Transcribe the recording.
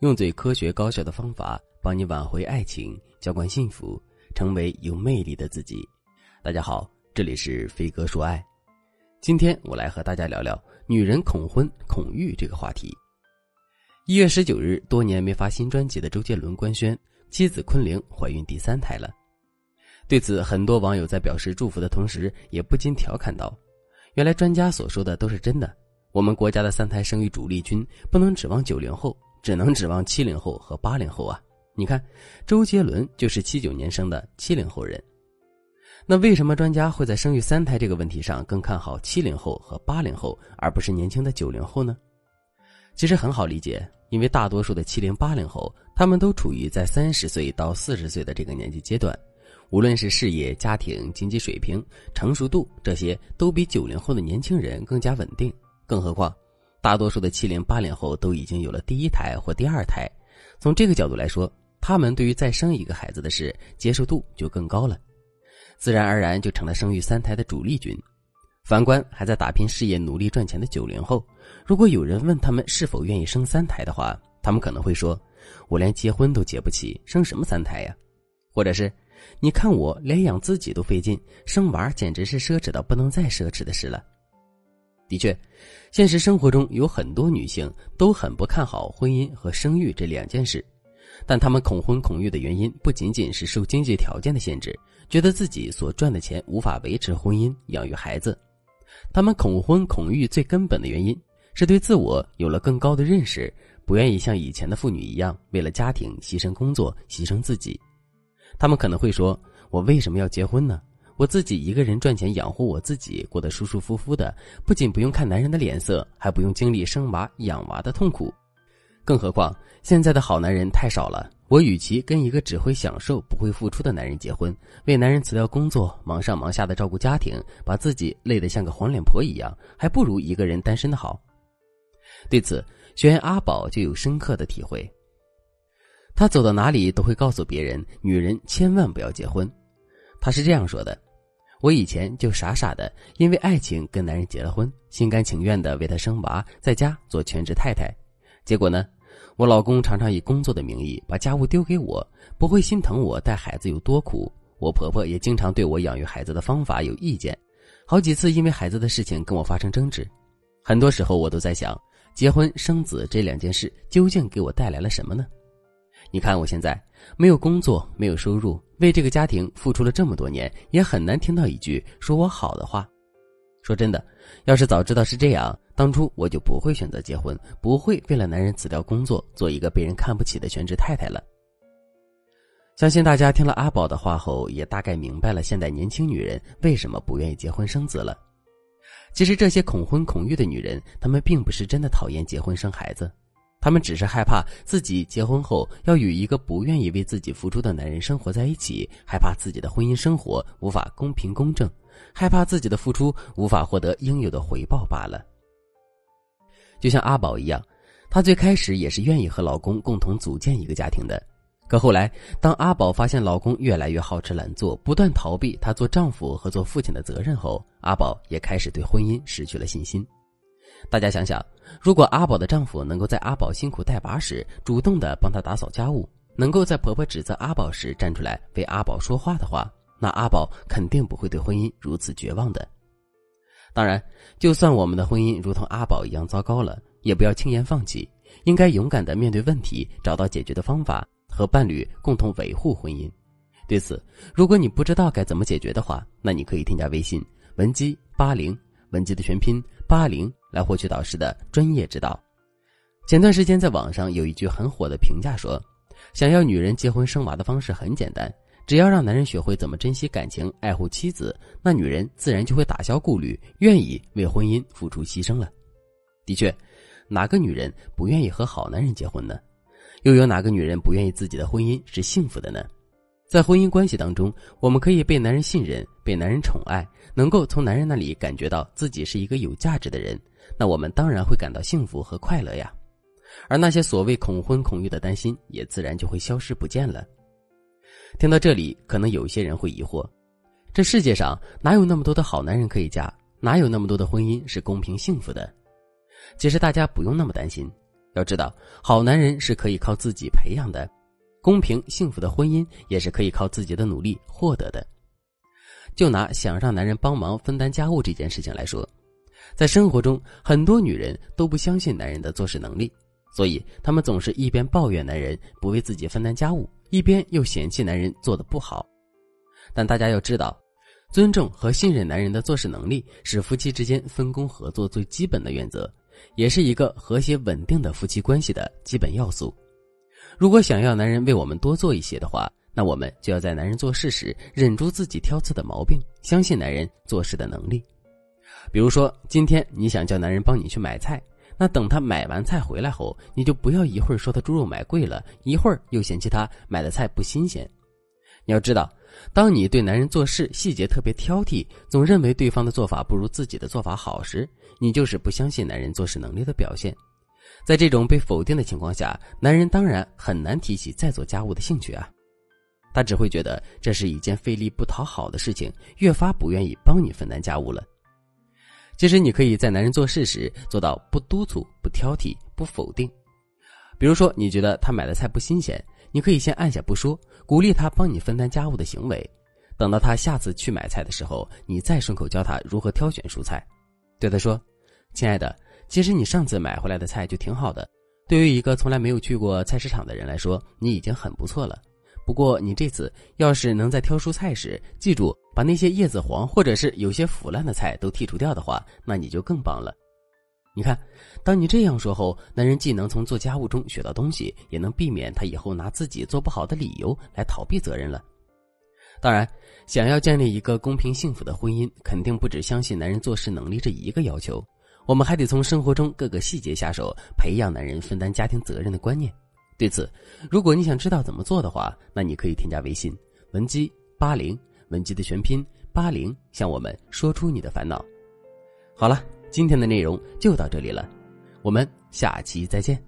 用最科学高效的方法帮你挽回爱情，浇灌幸福，成为有魅力的自己。大家好，这里是飞哥说爱。今天我来和大家聊聊女人恐婚恐育这个话题。一月十九日，多年没发新专辑的周杰伦官宣妻子昆凌怀孕第三胎了。对此，很多网友在表示祝福的同时，也不禁调侃道：“原来专家所说的都是真的。我们国家的三胎生育主力军不能指望九零后，只能指望七零后和八零后啊！你看，周杰伦就是七九年生的七零后人。那为什么专家会在生育三胎这个问题上更看好七零后和八零后，而不是年轻的九零后呢？其实很好理解，因为大多数的七零八零后，他们都处于在三十岁到四十岁的这个年纪阶段。无论是事业、家庭、经济水平、成熟度，这些都比九零后的年轻人更加稳定。更何况，大多数的七零八零后都已经有了第一胎或第二胎，从这个角度来说，他们对于再生一个孩子的事接受度就更高了，自然而然就成了生育三胎的主力军。反观还在打拼事业、努力赚钱的九零后，如果有人问他们是否愿意生三胎的话，他们可能会说：“我连结婚都结不起，生什么三胎呀？”或者是。你看我连养自己都费劲，生娃简直是奢侈到不能再奢侈的事了。的确，现实生活中有很多女性都很不看好婚姻和生育这两件事，但她们恐婚恐育的原因不仅仅是受经济条件的限制，觉得自己所赚的钱无法维持婚姻、养育孩子。她们恐婚恐育最根本的原因是对自我有了更高的认识，不愿意像以前的妇女一样为了家庭牺牲工作、牺牲自己。他们可能会说：“我为什么要结婚呢？我自己一个人赚钱养活我自己，过得舒舒服服的，不仅不用看男人的脸色，还不用经历生娃养娃的痛苦。更何况现在的好男人太少了，我与其跟一个只会享受不会付出的男人结婚，为男人辞掉工作，忙上忙下的照顾家庭，把自己累得像个黄脸婆一样，还不如一个人单身的好。”对此，学员阿宝就有深刻的体会。他走到哪里都会告诉别人：“女人千万不要结婚。”他是这样说的：“我以前就傻傻的因为爱情跟男人结了婚，心甘情愿的为他生娃，在家做全职太太。结果呢，我老公常常以工作的名义把家务丢给我，不会心疼我带孩子有多苦。我婆婆也经常对我养育孩子的方法有意见，好几次因为孩子的事情跟我发生争执。很多时候我都在想，结婚生子这两件事究竟给我带来了什么呢？”你看我现在没有工作，没有收入，为这个家庭付出了这么多年，也很难听到一句说我好的话。说真的，要是早知道是这样，当初我就不会选择结婚，不会为了男人辞掉工作，做一个被人看不起的全职太太了。相信大家听了阿宝的话后，也大概明白了现代年轻女人为什么不愿意结婚生子了。其实这些恐婚恐育的女人，她们并不是真的讨厌结婚生孩子。他们只是害怕自己结婚后要与一个不愿意为自己付出的男人生活在一起，害怕自己的婚姻生活无法公平公正，害怕自己的付出无法获得应有的回报罢了。就像阿宝一样，她最开始也是愿意和老公共同组建一个家庭的，可后来当阿宝发现老公越来越好吃懒做，不断逃避她做丈夫和做父亲的责任后，阿宝也开始对婚姻失去了信心。大家想想，如果阿宝的丈夫能够在阿宝辛苦带娃时主动的帮她打扫家务，能够在婆婆指责阿宝时站出来为阿宝说话的话，那阿宝肯定不会对婚姻如此绝望的。当然，就算我们的婚姻如同阿宝一样糟糕了，也不要轻言放弃，应该勇敢的面对问题，找到解决的方法，和伴侣共同维护婚姻。对此，如果你不知道该怎么解决的话，那你可以添加微信文姬八零，文姬的全拼八零。来获取导师的专业指导。前段时间在网上有一句很火的评价说：“想要女人结婚生娃的方式很简单，只要让男人学会怎么珍惜感情、爱护妻子，那女人自然就会打消顾虑，愿意为婚姻付出牺牲了。”的确，哪个女人不愿意和好男人结婚呢？又有哪个女人不愿意自己的婚姻是幸福的呢？在婚姻关系当中，我们可以被男人信任，被男人宠爱，能够从男人那里感觉到自己是一个有价值的人。那我们当然会感到幸福和快乐呀，而那些所谓恐婚恐育的担心也自然就会消失不见了。听到这里，可能有些人会疑惑：这世界上哪有那么多的好男人可以嫁？哪有那么多的婚姻是公平幸福的？其实大家不用那么担心，要知道，好男人是可以靠自己培养的，公平幸福的婚姻也是可以靠自己的努力获得的。就拿想让男人帮忙分担家务这件事情来说，在生活中，很多女人都不相信男人的做事能力，所以她们总是一边抱怨男人不为自己分担家务，一边又嫌弃男人做的不好。但大家要知道，尊重和信任男人的做事能力是夫妻之间分工合作最基本的原则。也是一个和谐稳定的夫妻关系的基本要素。如果想要男人为我们多做一些的话，那我们就要在男人做事时忍住自己挑刺的毛病，相信男人做事的能力。比如说，今天你想叫男人帮你去买菜，那等他买完菜回来后，你就不要一会儿说他猪肉买贵了，一会儿又嫌弃他买的菜不新鲜。你要知道，当你对男人做事细节特别挑剔，总认为对方的做法不如自己的做法好时，你就是不相信男人做事能力的表现。在这种被否定的情况下，男人当然很难提起再做家务的兴趣啊。他只会觉得这是一件费力不讨好的事情，越发不愿意帮你分担家务了。其实，你可以在男人做事时做到不督促、不挑剔、不否定。比如说，你觉得他买的菜不新鲜。你可以先按下不说，鼓励他帮你分担家务的行为。等到他下次去买菜的时候，你再顺口教他如何挑选蔬菜。对他说：“亲爱的，其实你上次买回来的菜就挺好的。对于一个从来没有去过菜市场的人来说，你已经很不错了。不过你这次要是能在挑蔬菜时记住把那些叶子黄或者是有些腐烂的菜都剔除掉的话，那你就更棒了。”你看，当你这样说后，男人既能从做家务中学到东西，也能避免他以后拿自己做不好的理由来逃避责任了。当然，想要建立一个公平幸福的婚姻，肯定不只相信男人做事能力这一个要求，我们还得从生活中各个细节下手，培养男人分担家庭责任的观念。对此，如果你想知道怎么做的话，那你可以添加微信文姬八零，文姬的全拼八零，向我们说出你的烦恼。好了。今天的内容就到这里了，我们下期再见。